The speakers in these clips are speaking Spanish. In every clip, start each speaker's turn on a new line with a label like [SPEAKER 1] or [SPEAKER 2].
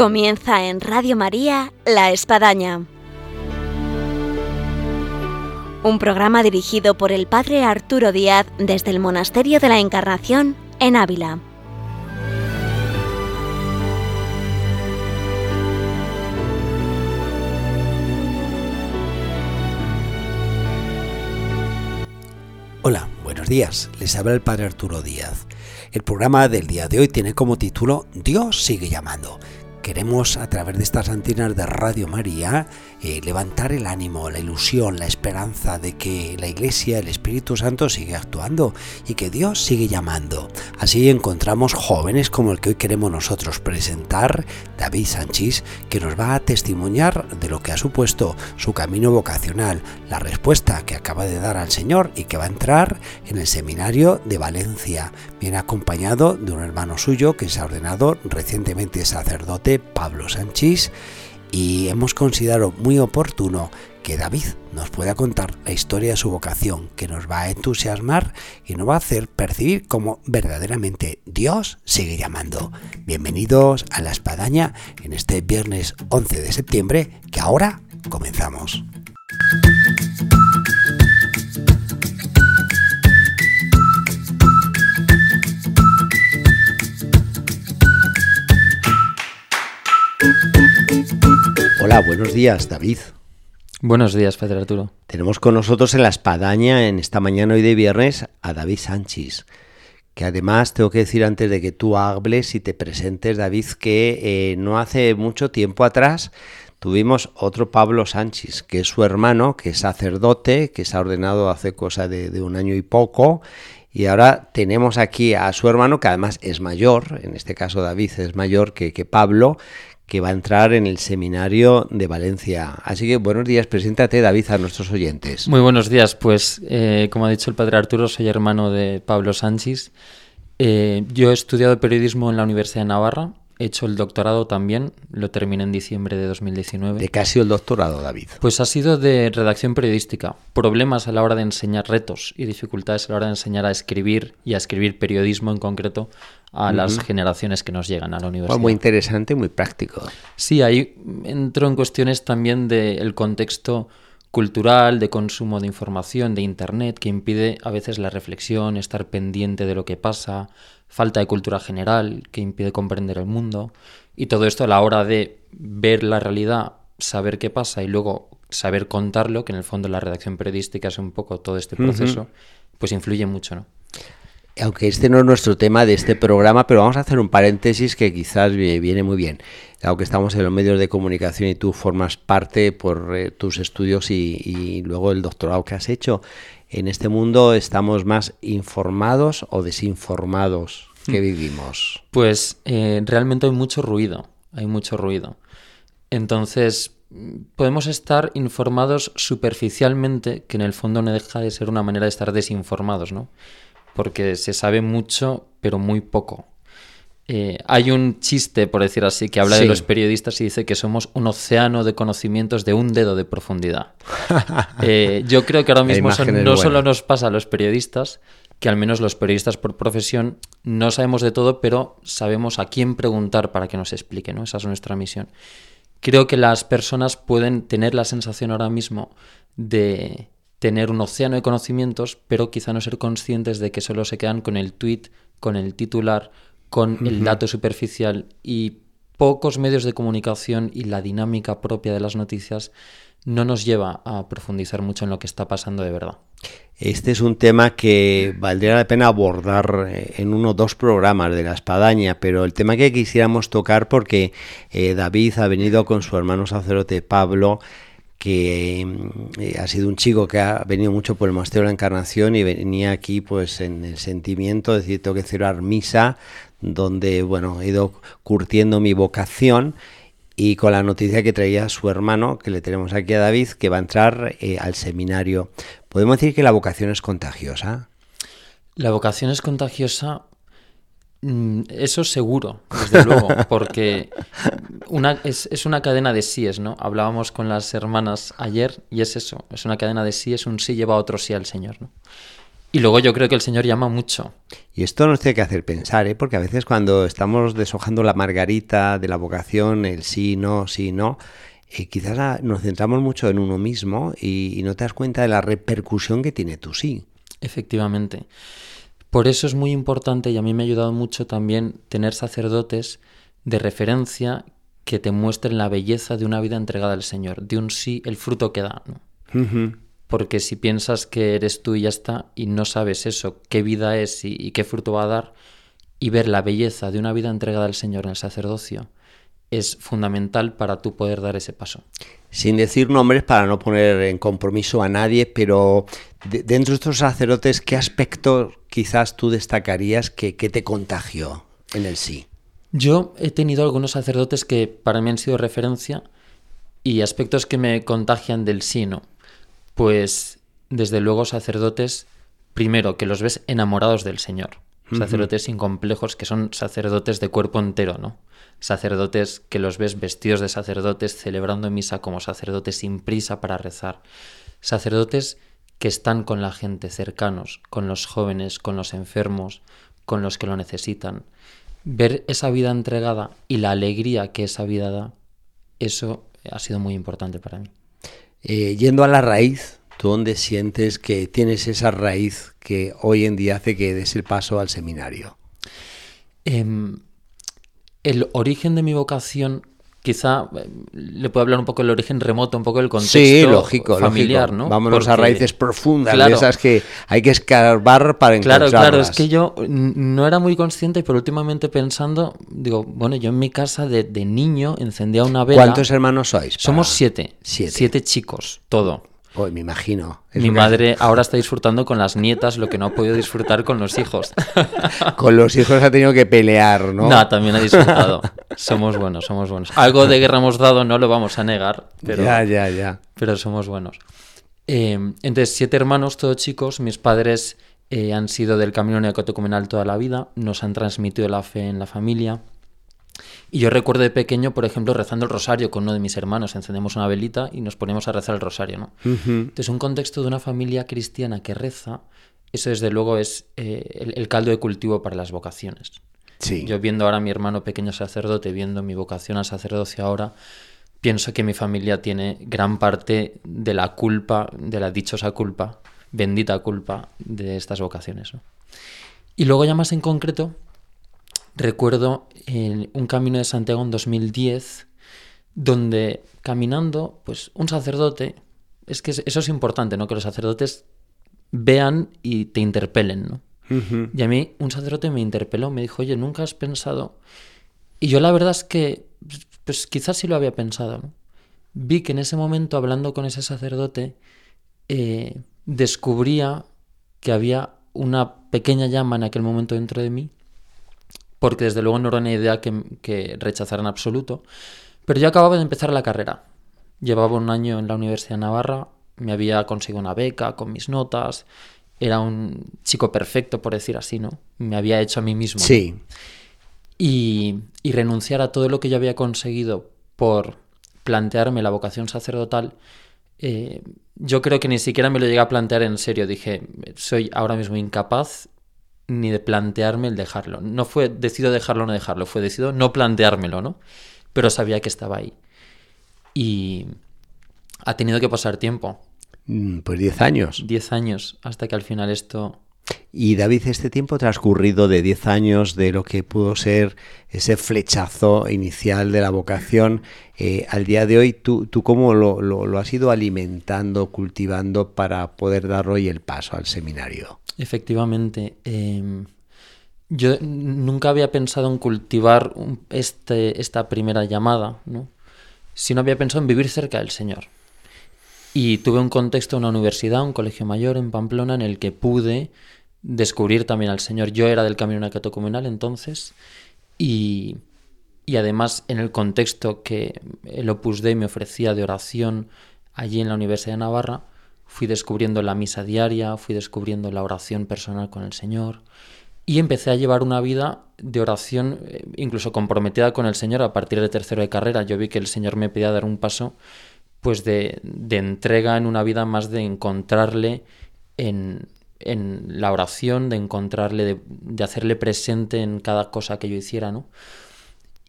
[SPEAKER 1] Comienza en Radio María La Espadaña. Un programa dirigido por el Padre Arturo Díaz desde el Monasterio de la Encarnación en Ávila.
[SPEAKER 2] Hola, buenos días. Les habla el Padre Arturo Díaz. El programa del día de hoy tiene como título Dios sigue llamando queremos a través de estas antenas de Radio María eh, levantar el ánimo, la ilusión, la esperanza de que la Iglesia, el Espíritu Santo sigue actuando y que Dios sigue llamando. Así encontramos jóvenes como el que hoy queremos nosotros presentar, David Sánchez, que nos va a testimoniar de lo que ha supuesto su camino vocacional, la respuesta que acaba de dar al Señor y que va a entrar en el seminario de Valencia. Viene acompañado de un hermano suyo que se ha ordenado recientemente sacerdote, Pablo Sánchez, y hemos considerado muy oportuno que David nos pueda contar la historia de su vocación, que nos va a entusiasmar y nos va a hacer percibir cómo verdaderamente Dios sigue llamando. Bienvenidos a la espadaña en este viernes 11 de septiembre, que ahora comenzamos. Hola, buenos días, David.
[SPEAKER 3] Buenos días, Pedro Arturo.
[SPEAKER 2] Tenemos con nosotros en la espadaña en esta mañana hoy de viernes a David Sánchez, que además tengo que decir antes de que tú hables y te presentes, David, que eh, no hace mucho tiempo atrás tuvimos otro Pablo Sánchez, que es su hermano, que es sacerdote, que se ha ordenado hace cosa de, un año y poco, y ahora tenemos aquí a su hermano, que además es mayor, en este caso David es mayor que, que Pablo, que va a entrar en el seminario de Valencia. Así que buenos días, preséntate David a nuestros oyentes.
[SPEAKER 3] Muy buenos días, pues eh, como ha dicho el padre Arturo, soy hermano de Pablo Sánchez. Eh, yo he estudiado periodismo en la Universidad de Navarra, he hecho el doctorado también, lo terminé en diciembre de 2019.
[SPEAKER 2] ¿De qué ha sido el doctorado, David?
[SPEAKER 3] Pues ha sido de redacción periodística, problemas a la hora de enseñar retos y dificultades a la hora de enseñar a escribir y a escribir periodismo en concreto a las generaciones que nos llegan a la universidad.
[SPEAKER 2] muy interesante, muy práctico.
[SPEAKER 3] Sí, ahí entro en cuestiones también del contexto cultural, de consumo de información, de Internet, que impide a veces la reflexión, estar pendiente de lo que pasa, falta de cultura general, que impide comprender el mundo, y todo esto a la hora de ver la realidad, saber qué pasa y luego saber contarlo, que en el fondo la redacción periodística es un poco todo este proceso, pues influye mucho, ¿no?
[SPEAKER 2] aunque este no es nuestro tema de este programa, pero vamos a hacer un paréntesis que quizás viene muy bien. Aunque estamos en los medios de comunicación y tú formas parte por eh, tus estudios y, luego el doctorado que has hecho, en este mundo estamos más informados o desinformados que hmm. vivimos.
[SPEAKER 3] Pues eh, realmente hay mucho ruido, hay mucho ruido. Entonces, podemos estar informados superficialmente, que en el fondo no deja de ser una manera de estar desinformados, ¿no? porque se sabe mucho, pero muy poco. Eh, hay un chiste, por decir así, que habla de los periodistas y dice que somos un océano de conocimientos de un dedo de profundidad. Eh, yo creo que ahora mismo no solo nos pasa a los periodistas, que al menos los periodistas por profesión no sabemos de todo, pero sabemos a quién preguntar para que nos explique, ¿no? Esa es nuestra misión. Creo que las personas pueden tener la sensación ahora mismo de, tener un océano de conocimientos, pero quizá no ser conscientes de que solo se quedan con el tweet, con el titular, con el dato superficial y pocos medios de comunicación y la dinámica propia de las noticias no nos lleva a profundizar mucho en lo que está pasando de verdad.
[SPEAKER 2] Este es un tema que valdría la pena abordar eh, en uno o dos programas de la espadaña, pero el tema que quisiéramos tocar porque eh, David ha venido con su hermano sacerdote Pablo que eh, ha sido un chico que ha venido mucho por el Monasterio de la Encarnación y venía aquí pues en el sentimiento de decir tengo que celebrar misa donde bueno he ido curtiendo mi vocación y con la noticia que traía su hermano que le tenemos aquí a David que va a entrar eh, al seminario podemos decir que la vocación es contagiosa
[SPEAKER 3] la vocación es contagiosa Mm, eso seguro, desde luego, porque una, es, es, una cadena de síes, ¿no? Hablábamos con las hermanas ayer y es eso, es una cadena de sí, es un sí lleva a otro sí al Señor, ¿no? Y luego yo creo que el Señor llama mucho.
[SPEAKER 2] Y esto nos tiene que hacer pensar, ¿eh? porque a veces cuando estamos deshojando la margarita de la vocación, el sí, no, sí, no, eh, quizás nos centramos mucho en uno mismo y, y no te das cuenta de la repercusión que tiene tu sí.
[SPEAKER 3] Efectivamente. Por eso es muy importante y a mí me ha ayudado mucho también tener sacerdotes de referencia que te muestren la belleza de una vida entregada al Señor, de un sí, el fruto que da.
[SPEAKER 2] Ujú.
[SPEAKER 3] Porque si piensas que eres tú y ya está y no sabes eso, qué vida es y, y qué fruto va a dar, y ver la belleza de una vida entregada al Señor en el sacerdocio, es fundamental para tú poder dar ese paso.
[SPEAKER 2] Sin decir nombres para no poner en compromiso a nadie, pero de- dentro de estos sacerdotes, ¿qué aspecto quizás tú destacarías que, que te contagió en el sí?
[SPEAKER 3] Yo he tenido algunos sacerdotes que para mí han sido referencia y aspectos que me contagian del sí, ¿no? Pues desde luego sacerdotes, primero, que los ves enamorados del Señor. Sacerdotes sin complejos que son sacerdotes de cuerpo entero, ¿no? Sacerdotes que los ves vestidos de sacerdotes celebrando misa como sacerdotes sin prisa para rezar. Sacerdotes que están con la gente cercanos, con los jóvenes, con los enfermos, con los que lo necesitan. Ver esa vida entregada y la alegría que esa vida da, eso ha sido muy importante para mí.
[SPEAKER 2] Eh, yendo a la raíz, ¿tú dónde sientes que tienes esa raíz que hoy en día hace que des el paso al seminario?
[SPEAKER 3] Em, el origen de mi vocación, quizá eh, le puedo hablar un poco del origen remoto, un poco del contexto
[SPEAKER 2] Sí, lógico,
[SPEAKER 3] familiar,
[SPEAKER 2] lógico.
[SPEAKER 3] ¿no?
[SPEAKER 2] Vámonos a raíces profundas, de
[SPEAKER 3] Claro.
[SPEAKER 2] esas que hay que escarbar para
[SPEAKER 3] Claro,
[SPEAKER 2] encontrarlas.
[SPEAKER 3] claro, es que yo no era muy consciente, pero últimamente pensando, digo, bueno, yo en mi casa de, de niño encendía una vela.
[SPEAKER 2] ¿Cuántos hermanos sois?
[SPEAKER 3] Somos. Siete.
[SPEAKER 2] Siete
[SPEAKER 3] chicos, todo.
[SPEAKER 2] Pues me imagino. Es
[SPEAKER 3] Mi madre ahora está disfrutando con las nietas lo que no ha podido disfrutar con los hijos.
[SPEAKER 2] Con los hijos ha tenido que pelear, ¿no?
[SPEAKER 3] No, también ha disfrutado. Somos buenos, somos buenos. Algo de guerra hemos dado, no lo vamos a negar, pero,
[SPEAKER 2] Ya, ya, ya.
[SPEAKER 3] pero somos buenos. Eh, entonces, siete hermanos, todos chicos. Mis padres eh, han sido del camino neocatecumenal toda la vida, nos han transmitido la fe en la familia. Y yo recuerdo de pequeño, por ejemplo, rezando el rosario con uno de mis hermanos. Encendemos una velita y nos ponemos a rezar el rosario, ¿no? Entonces, un contexto de una familia cristiana que reza, eso desde luego es eh, el, el caldo de cultivo para las vocaciones.
[SPEAKER 2] Sí.
[SPEAKER 3] Yo viendo ahora a mi hermano pequeño sacerdote, viendo mi vocación al sacerdocio ahora, pienso que mi familia tiene gran parte de la culpa, de la dichosa culpa, bendita culpa de estas vocaciones. ¿no? Y luego ya más en concreto, recuerdo en un camino de Santiago en 2010, donde caminando, pues un sacerdote, es que eso es importante, ¿no? Que los sacerdotes vean y te interpelen, ¿no? Y a mí un sacerdote me interpeló, me dijo, oye, ¿nunca has pensado? Y yo la verdad es que, pues, pues quizás sí lo había pensado, ¿no? Vi que en ese momento, hablando con ese sacerdote, eh, descubría que había una pequeña llama en aquel momento dentro de mí, porque desde luego no era una idea que, que rechazar en absoluto, pero yo acababa de empezar la carrera. Llevaba un año en la Universidad de Navarra, me había conseguido una beca con mis notas, era un chico perfecto, por decir así, ¿no? Me había hecho a mí mismo.
[SPEAKER 2] Sí.
[SPEAKER 3] y, y renunciar a todo lo que yo había conseguido por plantearme la vocación sacerdotal, eh, yo creo que ni siquiera me lo llegué a plantear en serio. Dije, soy ahora mismo incapaz ni de plantearme el dejarlo. No fue decido dejarlo o no dejarlo, fue decido no planteármelo, ¿no? Pero sabía que estaba ahí. Y ha tenido que pasar tiempo,
[SPEAKER 2] Mm, Pues 10 años.
[SPEAKER 3] 10 años, hasta que al final esto
[SPEAKER 2] Y David, este tiempo transcurrido de 10 años de lo que pudo ser ese flechazo inicial de la vocación, eh, al día de hoy, ¿tú, tú cómo lo, lo- lo has ido alimentando, cultivando para poder dar hoy el paso al seminario?
[SPEAKER 3] Efectivamente. em, yo nunca había pensado en cultivar este, esta primera llamada, ¿no? Sino había pensado en vivir cerca del Señor. Y tuve un contexto, una universidad, un colegio mayor en Pamplona, en el que pude descubrir también al Señor. Yo era del camino neocatecumenal entonces, y, y además en el contexto que el Opus Dei me ofrecía de oración allí en la Universidad de Navarra, fui descubriendo la misa diaria, fui descubriendo la oración personal con el Señor y empecé a llevar una vida de oración eh, incluso comprometida con el Señor a partir de tercero de carrera. Yo vi que el Señor me pedía dar un paso pues de, de entrega en una vida más de encontrarle en, en la oración, de encontrarle, de, hacerle presente en cada cosa que yo hiciera, ¿no?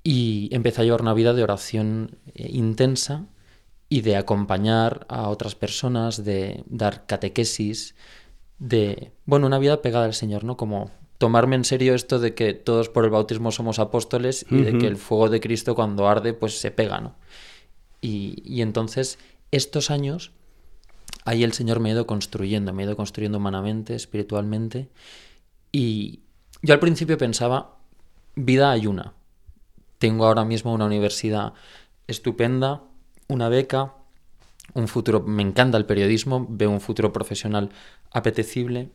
[SPEAKER 3] Y empecé a llevar una vida de oración eh, intensa y de acompañar a otras personas, de dar catequesis, de, bueno, una vida pegada al Señor, ¿no? Como tomarme en serio esto de que todos por el bautismo somos apóstoles y de que el fuego de Cristo cuando arde pues se pega, ¿no? Y, y entonces estos años ahí el Señor me ha ido construyendo, me ha ido construyendo humanamente, espiritualmente. Y yo al principio pensaba, vida hay una. Tengo ahora mismo una universidad estupenda, una beca, un futuro, me encanta el periodismo, veo un futuro profesional apetecible.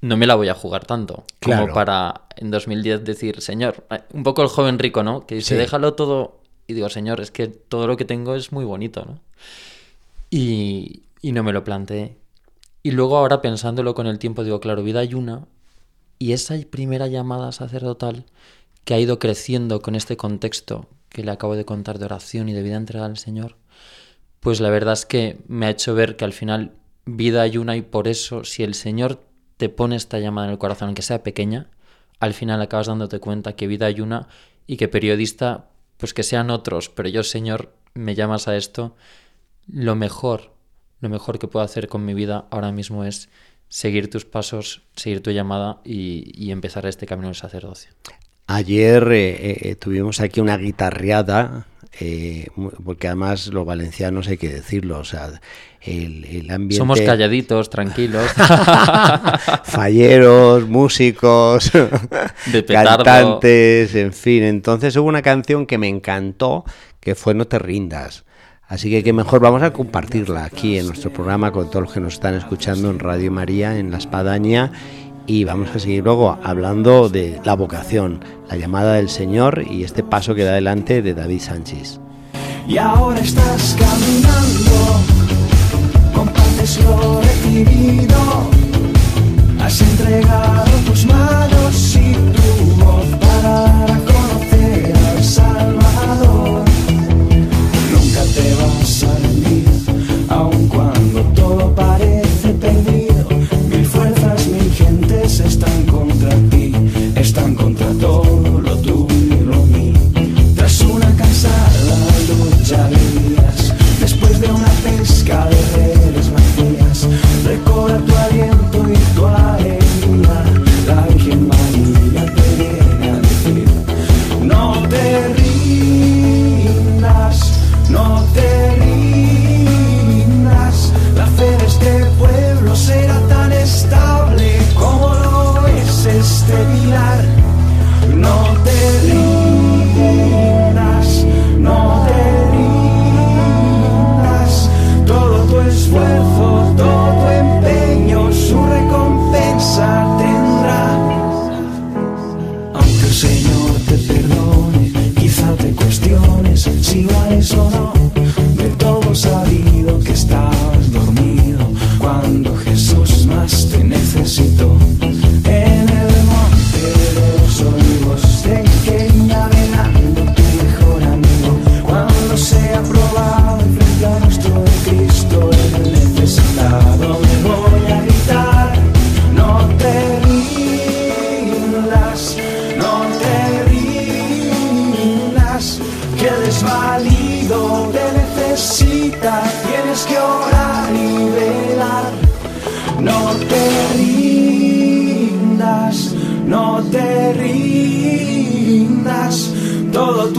[SPEAKER 3] No me la voy a jugar tanto como para en 2010 decir, señor, eh, un poco el joven rico, ¿no? Que dice, déjalo todo. Y digo, señor, es que todo lo que tengo es muy bonito, ¿no? Y, y no me lo planteé. Y luego ahora pensándolo con el tiempo digo, claro, vida hay una. Y esa primera llamada sacerdotal que ha ido creciendo con este contexto que le acabo de contar de oración y de vida entregada al Señor, pues la verdad es que me ha hecho ver que al final vida hay una y por eso si el Señor te pone esta llamada en el corazón, aunque sea pequeña, al final acabas dándote cuenta que vida hay una y que periodista, pues que sean otros, pero yo Señor me llamas a esto, lo mejor lo mejor que puedo hacer con mi vida ahora mismo es seguir tus pasos, seguir tu llamada y, empezar este camino del sacerdocio.
[SPEAKER 2] Ayer eh, eh, tuvimos aquí una guitarreada, eh, porque además los valencianos hay que decirlo, o sea, el, ambiente...
[SPEAKER 3] Somos calladitos, tranquilos.
[SPEAKER 2] Falleros, músicos, cantantes, en fin. Entonces hubo una canción que me encantó, que fue No te rindas. Así que que mejor vamos a compartirla aquí en nuestro programa con todos los que nos están escuchando en Radio María, en La Espadaña, y vamos a seguir luego hablando de la vocación, la llamada del Señor y este paso que da adelante de David Sánchez.
[SPEAKER 4] Y ahora estás caminando,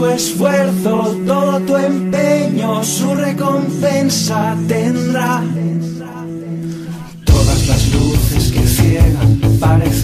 [SPEAKER 4] tu esfuerzo, todo tu empeño, su recompensa tendrá. Todas las luces que ciegan parecen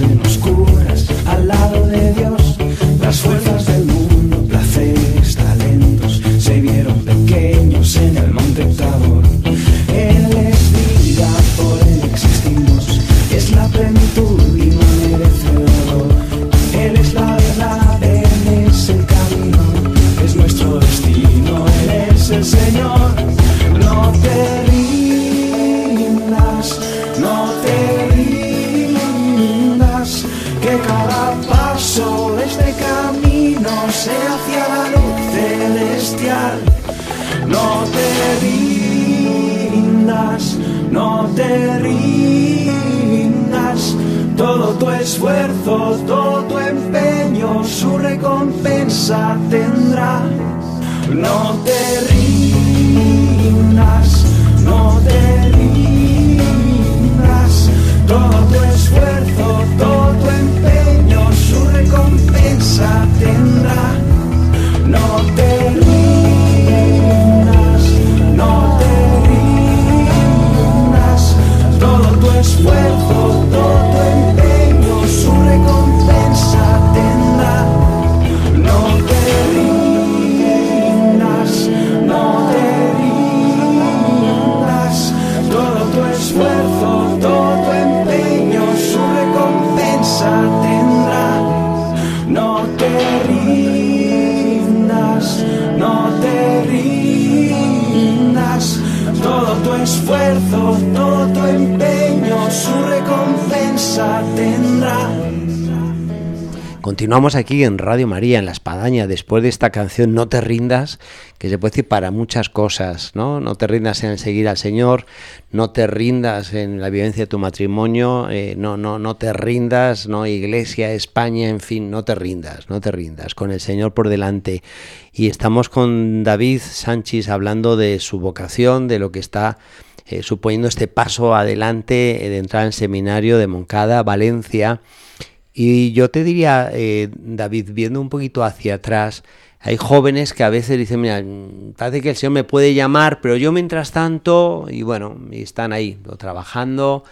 [SPEAKER 4] No te rindas, no te rindas, esfuerzo, todo tu empeño, su recompensa tendrá. No te rindas, no te rindas, todo tu esfuerzo, todo tu empeño, su recompensa tendrá. No te rindas, tu esfuerzo,
[SPEAKER 2] Continuamos aquí en Radio María, en La Espadaña, después de esta canción No te rindas, que se puede decir para muchas cosas, ¿no? No te rindas en seguir al Señor, no te rindas en la vivencia de tu matrimonio, eh, no, no, no te rindas, ¿no? Iglesia, España, en fin, no te rindas, no te rindas, con el Señor por delante. Y estamos con David Sánchez hablando de su vocación, de lo que está eh, suponiendo este paso adelante eh, de entrar en seminario de Moncada, Valencia. Y yo te diría, eh, David, viendo un poquito hacia atrás, hay jóvenes que a veces dicen, mira, parece que el Señor me puede llamar, pero yo mientras tanto, y bueno, están ahí, trabajando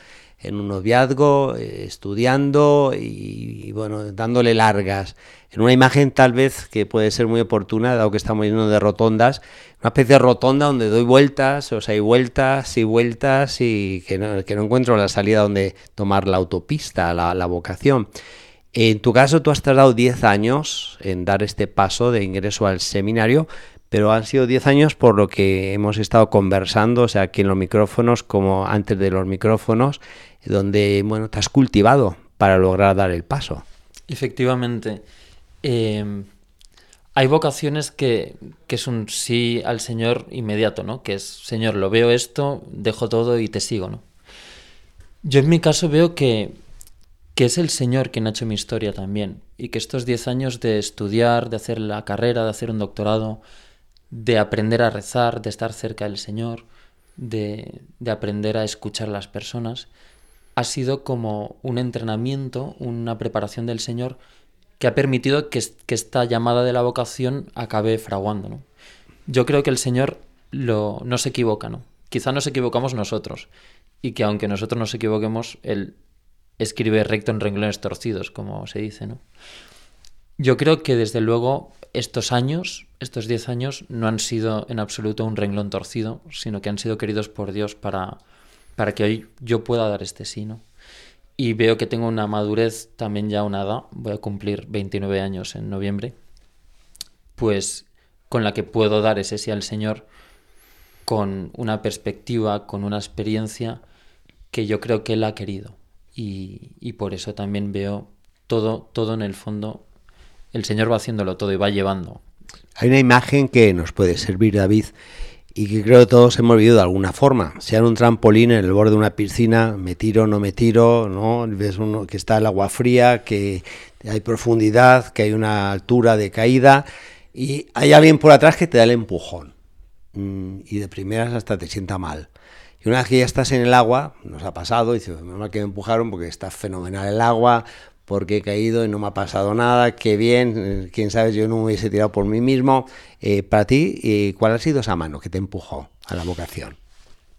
[SPEAKER 2] en un noviazgo, eh, estudiando y, bueno, dándole largas. En una imagen tal vez que puede ser muy oportuna, dado que estamos llenos de rotondas, una especie de rotonda donde doy vueltas, o sea, hay vueltas y vueltas y que no, que no encuentro la salida donde tomar la autopista, la, la vocación. En tu caso, tú has tardado 10 años en dar este paso de ingreso al seminario, pero han sido 10 años por lo que hemos estado conversando, o sea, aquí en los micrófonos como antes de los micrófonos, donde, bueno, te has cultivado para lograr dar el paso.
[SPEAKER 3] Efectivamente. Eh, hay vocaciones que, que, es un sí al Señor inmediato, ¿no? Que es, Señor, lo veo esto, dejo todo y te sigo, ¿no? Yo en mi caso veo que, que es el Señor quien ha hecho mi historia también y que estos 10 años de estudiar, de hacer la carrera, de hacer un doctorado, de aprender a rezar, de estar cerca del Señor, de, de aprender a escuchar a las personas, ha sido como un entrenamiento, una preparación del Señor que ha permitido que, que, esta llamada de la vocación acabe fraguando. ¿no? Yo creo que el Señor lo, no se equivoca, ¿no? Quizá nos equivocamos nosotros y que aunque nosotros nos equivoquemos, Él escribe recto en renglones torcidos, como se dice, ¿no? Yo creo que desde luego estos años, estos 10 años, no han sido en absoluto un renglón torcido, sino que han sido queridos por Dios para, para que hoy yo pueda dar este sí, ¿no? y veo que tengo una madurez también ya una edad, voy a cumplir 29 años en noviembre, pues con la que puedo dar ese sí al Señor con una perspectiva, con una experiencia que yo creo que Él ha querido. Y, y por eso también veo todo, todo en el fondo, el Señor va haciéndolo todo y va llevando.
[SPEAKER 2] Hay una imagen que nos puede servir, David, y que creo que todos hemos vivido de alguna forma, sea en un trampolín en el borde de una piscina, me tiro, no me tiro, ¿no? ves uno que está el agua fría, que hay profundidad, que hay una altura de caída y hay alguien por atrás que te da el empujón y de primeras hasta te sienta mal. Y una vez que ya estás en el agua, nos ha pasado, dice, normal que me empujaron porque está fenomenal el agua, porque he caído y no me ha pasado nada, qué bien, quién sabe, yo no me hubiese tirado por mí mismo. Eh, para ti, eh, ¿cuál ha sido esa mano que te empujó a la vocación?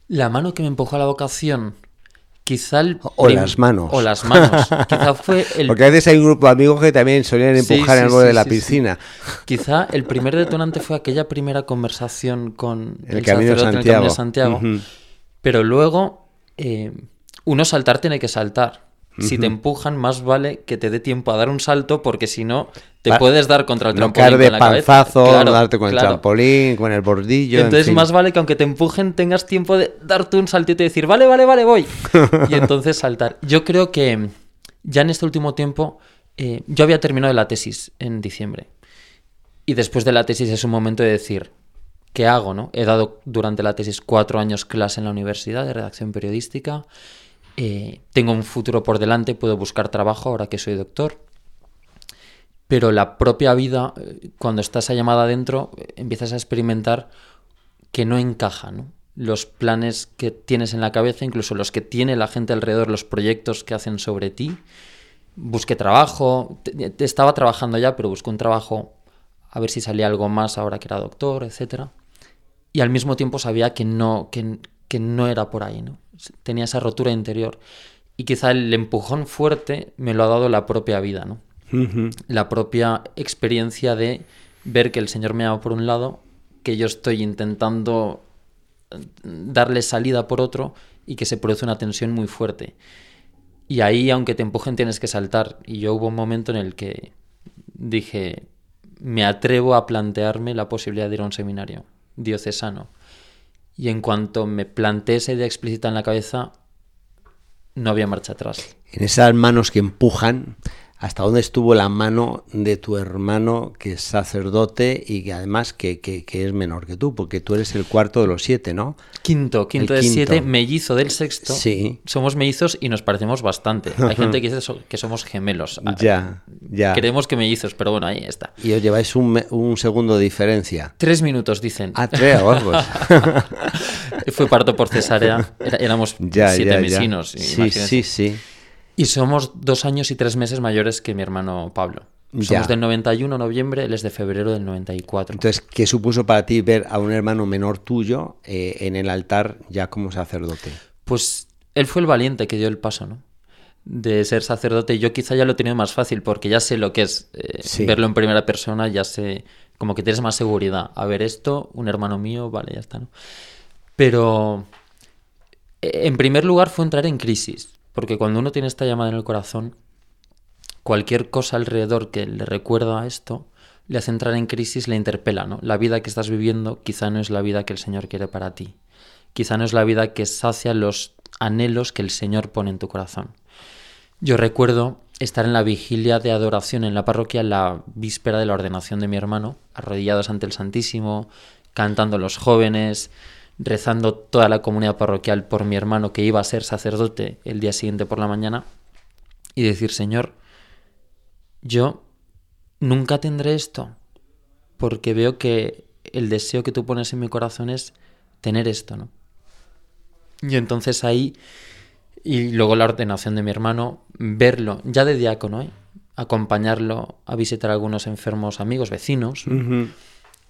[SPEAKER 3] La mano que me empujó a la vocación, quizá el...
[SPEAKER 2] O las manos.
[SPEAKER 3] O las manos. quizá fue el...
[SPEAKER 2] Porque a veces hay un grupo de amigos que también solían empujar sí, sí, en el borde sí, de la piscina.
[SPEAKER 3] Quizá el primer detonante fue aquella primera conversación con
[SPEAKER 2] el, el camino de Santiago.
[SPEAKER 3] En el camino de Santiago. Uh -huh. Pero luego, eh, uno saltar tiene que saltar. Si te empujan, más vale que te dé tiempo a dar un salto, porque si no, te Va, puedes dar contra el trampolín.
[SPEAKER 2] No de con panzazo, claro, darte con claro. el trampolín, con el bordillo.
[SPEAKER 3] Entonces,
[SPEAKER 2] en fin.
[SPEAKER 3] más vale que aunque te empujen, tengas tiempo de darte un saltito y decir, vale, vale, vale, voy. y entonces saltar. Yo creo que ya en este último tiempo, eh, yo había terminado la tesis en diciembre. Y después de la tesis es un momento de decir, ¿qué hago? No? He dado durante la tesis cuatro años clase en la universidad de redacción periodística eh, tengo un futuro por delante, puedo buscar trabajo ahora que soy doctor. Pero la propia vida, eh, cuando estás a llamada adentro, eh, empiezas a experimentar que no encaja. Los planes que tienes en la cabeza, incluso los que tiene la gente alrededor, los proyectos que hacen sobre ti. Busqué trabajo, te- estaba trabajando ya, pero busqué un trabajo a ver si salía algo más ahora que era doctor, etcétera y al mismo tiempo sabía que no, que, que no era por ahí, ¿no? Tenía esa rotura interior. Y quizá el empujón fuerte me lo ha dado la propia vida, ¿no? La propia experiencia de ver que el Señor me ama por un lado, que yo estoy intentando eh, darle salida por otro y que se produce una tensión muy fuerte. Y ahí, aunque te empujen, tienes que saltar. Y yo hubo un momento en el que dije, me atrevo a plantearme la posibilidad de ir a un seminario diocesano. Y en cuanto me planteé esa idea explícita en la cabeza, no había marcha atrás.
[SPEAKER 2] En esas manos que empujan, ¿hasta dónde estuvo la mano de tu hermano que es sacerdote y que además que, que- que es menor que tú? Porque tú eres el cuarto de los siete, ¿no?
[SPEAKER 3] Quinto, quinto
[SPEAKER 2] El
[SPEAKER 3] de
[SPEAKER 2] quinto.
[SPEAKER 3] siete, mellizo del sexto.
[SPEAKER 2] Sí.
[SPEAKER 3] Somos mellizos y nos parecemos bastante. Hay gente que dice que somos gemelos. Ah,
[SPEAKER 2] Ya, ya.
[SPEAKER 3] Creemos que mellizos, pero bueno, ahí está.
[SPEAKER 2] Y os lleváis un, un segundo de diferencia.
[SPEAKER 3] Tres minutos, dicen.
[SPEAKER 2] Ah, tres, pues.
[SPEAKER 3] Fue parto por cesárea. Éramos
[SPEAKER 2] ya,
[SPEAKER 3] siete
[SPEAKER 2] ya, ya.
[SPEAKER 3] vecinos.
[SPEAKER 2] Sí, sí, sí.
[SPEAKER 3] Y somos dos años y tres meses mayores que mi hermano Pablo. Somos
[SPEAKER 2] Ya.
[SPEAKER 3] del 91 noviembre, él es de febrero del 94.
[SPEAKER 2] Entonces, ¿qué supuso para ti ver a un hermano menor tuyo eh, en el altar ya como sacerdote?
[SPEAKER 3] Pues él fue el valiente que dio el paso, ¿no? De ser sacerdote. Yo quizá ya lo he tenido más fácil porque ya sé lo que es eh,
[SPEAKER 2] Sí.
[SPEAKER 3] verlo en primera persona, ya sé, como que tienes más seguridad. A ver esto, un hermano mío, vale, ya está, ¿no? Pero eh, en primer lugar fue entrar en crisis, porque cuando uno tiene esta llamada en el corazón, cualquier cosa alrededor que le recuerda a esto le hace entrar en crisis, le interpela, ¿no? La vida que estás viviendo quizá no es la vida que el Señor quiere para ti. Quizá no es la vida que sacia los anhelos que el Señor pone en tu corazón. Yo recuerdo estar en la vigilia de adoración en la parroquia la víspera de la ordenación de mi hermano, arrodillados ante el Santísimo, cantando los jóvenes, rezando toda la comunidad parroquial por mi hermano que iba a ser sacerdote el día siguiente por la mañana, y decir, Señor, yo nunca tendré esto, porque veo que el deseo que tú pones en mi corazón es tener esto, ¿no? Y entonces ahí, y luego la ordenación de mi hermano, verlo ya de diácono, ¿eh? acompañarlo a visitar a algunos enfermos amigos, vecinos,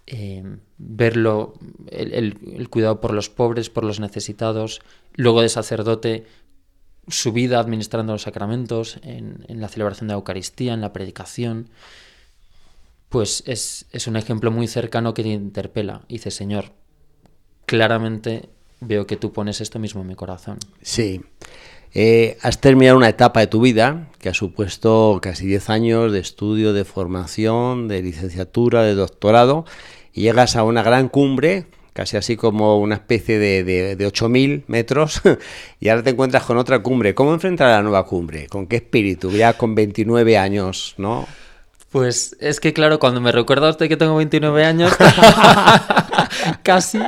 [SPEAKER 3] eh, verlo, el, cuidado por los pobres, por los necesitados, luego de sacerdote, su vida administrando los sacramentos, en, la celebración de la Eucaristía, en la predicación, pues es, es un ejemplo muy cercano que te interpela. Dice, Señor, claramente veo que tú pones esto mismo en mi corazón.
[SPEAKER 2] Sí. Eh, has terminado una etapa de tu vida que ha supuesto casi 10 años de estudio, de formación, de licenciatura, de doctorado, y llegas a una gran cumbre, casi así como una especie de, de, de 8.000 metros, y ahora te encuentras con otra cumbre. ¿Cómo enfrentar a la nueva cumbre? ¿Con qué espíritu? Ya con 29 años, ¿no?
[SPEAKER 3] Pues es que claro, cuando me recuerda usted que tengo 29 años, casi...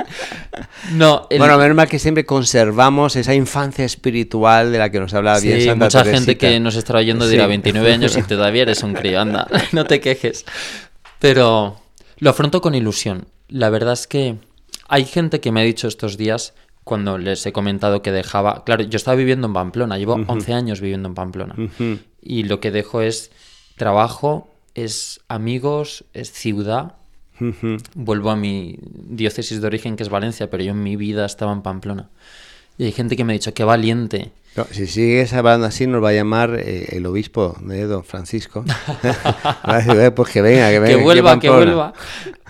[SPEAKER 3] No, el-
[SPEAKER 2] Bueno, menos mal que siempre conservamos esa infancia espiritual de la que nos hablaba bien
[SPEAKER 3] Sí,
[SPEAKER 2] Santa
[SPEAKER 3] mucha
[SPEAKER 2] Teresita.
[SPEAKER 3] gente que nos estará oyendo dirá
[SPEAKER 2] Sí.
[SPEAKER 3] 29 años y todavía eres un crío, anda, no te quejes. Pero lo afronto con ilusión. La verdad es que hay gente que me ha dicho estos días, cuando les he comentado que dejaba... Claro, yo estaba viviendo en Pamplona, llevo 11 años viviendo en Pamplona. Y lo que dejo es trabajo, es amigos, es ciudad. Vuelvo a mi diócesis de origen, que es Valencia, pero yo en mi vida estaba en Pamplona. Y hay gente que me ha dicho, qué valiente.
[SPEAKER 2] No, si sigues hablando así, nos va a llamar eh, el obispo de Don Francisco. Va a decir, "Eh, pues que venga, que venga.
[SPEAKER 3] que vuelva, que
[SPEAKER 2] Pamplona".
[SPEAKER 3] vuelva.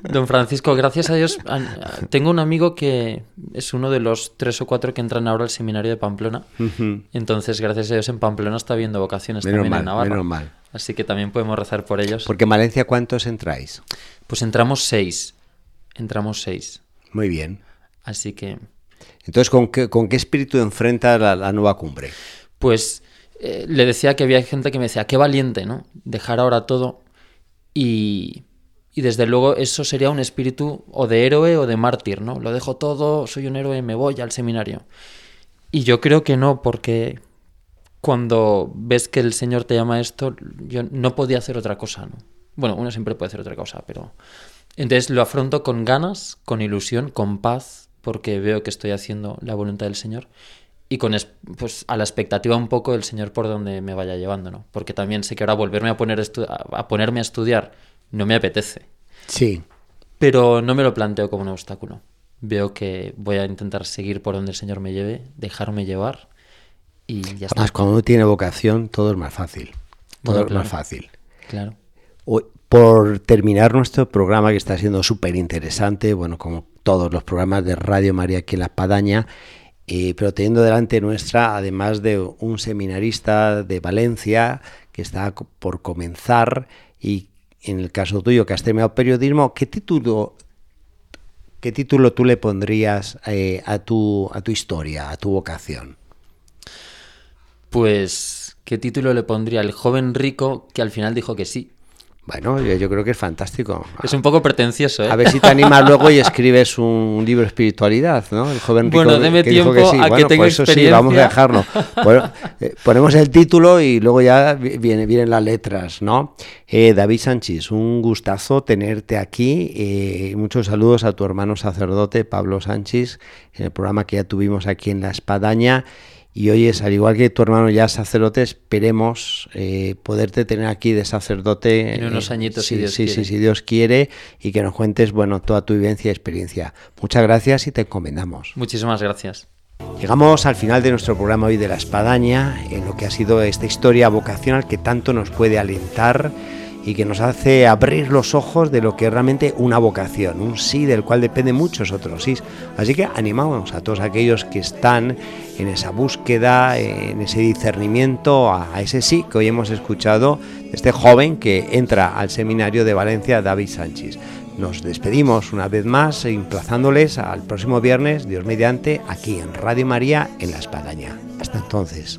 [SPEAKER 3] Don Francisco, gracias a Dios, tengo un amigo que es uno de los tres o cuatro que entran ahora al seminario de Pamplona. Entonces, gracias a Dios, en Pamplona está viendo vocaciones
[SPEAKER 2] Menos
[SPEAKER 3] también
[SPEAKER 2] mal,
[SPEAKER 3] en Navarra.
[SPEAKER 2] menos mal.
[SPEAKER 3] Así que también podemos rezar por ellos.
[SPEAKER 2] Porque en Valencia, ¿cuántos entráis?
[SPEAKER 3] Pues entramos seis. Entramos seis.
[SPEAKER 2] Muy bien.
[SPEAKER 3] Así que,
[SPEAKER 2] Entonces, ¿con qué, espíritu enfrenta la, la nueva cumbre?
[SPEAKER 3] pues, eh, le decía que había gente que me decía, qué valiente, ¿no? Dejar ahora todo. Y, y desde luego eso sería un espíritu o de héroe o de mártir, ¿no? Lo dejo todo, soy un héroe, me voy al seminario. Y yo creo que no, porque, cuando ves que el Señor te llama a esto, yo no podía hacer otra cosa, ¿no? Bueno, uno siempre puede hacer otra cosa, pero... Entonces lo afronto con ganas, con ilusión, con paz, porque veo que estoy haciendo la voluntad del Señor y con pues a la expectativa un poco del Señor por donde me vaya llevando, ¿no? Porque también sé que ahora volverme a poner a ponerme a estudiar no me apetece.
[SPEAKER 2] Sí.
[SPEAKER 3] Pero no me lo planteo como un obstáculo. Veo que voy a intentar seguir por donde el Señor me lleve, dejarme llevar y ya está.
[SPEAKER 2] Además, cuando uno tiene vocación, todo es más fácil. Todo es más fácil.
[SPEAKER 3] Claro.
[SPEAKER 2] Por terminar nuestro programa, que está siendo súper interesante, bueno, como todos los programas de Radio María aquí en La Espadaña, eh, pero teniendo delante nuestra, además de un seminarista de Valencia que está por comenzar y en el caso tuyo que has terminado periodismo, ¿qué título, qué título tú le pondrías eh, a, tu, a tu historia, a tu vocación?
[SPEAKER 3] Pues, ¿qué título le pondría? El joven rico que al final dijo que sí.
[SPEAKER 2] Bueno, yo, creo que es fantástico.
[SPEAKER 3] Es un poco pretencioso, ¿eh?
[SPEAKER 2] A ver si te animas luego y escribes un libro de espiritualidad, ¿no?
[SPEAKER 3] El joven rico bueno, deme tiempo que sí. a que tenga pues experiencia.
[SPEAKER 2] sí, vamos a dejarlo. Bueno, eh, ponemos el título y luego ya viene, vienen las letras, ¿no? Eh, David Sánchez, un gustazo tenerte aquí. Eh, muchos saludos a tu hermano sacerdote Pablo Sánchez en el programa que ya tuvimos aquí en La Espadaña. Y hoy es, al igual que tu hermano ya sacerdote, esperemos eh, poderte tener aquí de sacerdote.
[SPEAKER 3] En unos añitos, si Dios
[SPEAKER 2] sí,
[SPEAKER 3] quiere.
[SPEAKER 2] Sí, si Dios quiere, y que nos cuentes, bueno, toda tu vivencia y experiencia. Muchas gracias y te encomendamos.
[SPEAKER 3] Muchísimas gracias.
[SPEAKER 2] Llegamos al final de nuestro programa hoy de la espadaña, en lo que ha sido esta historia vocacional que tanto nos puede alentar y que nos hace abrir los ojos de lo que es realmente una vocación, un sí del cual depende muchos otros sí. Así que animamos a todos aquellos que están en esa búsqueda, en ese discernimiento, a, ese sí que hoy hemos escuchado de este joven que entra al seminario de Valencia, David Sánchez. Nos despedimos una vez más, emplazándoles al próximo viernes, Dios mediante, aquí en Radio María, en La Espadaña. Hasta entonces.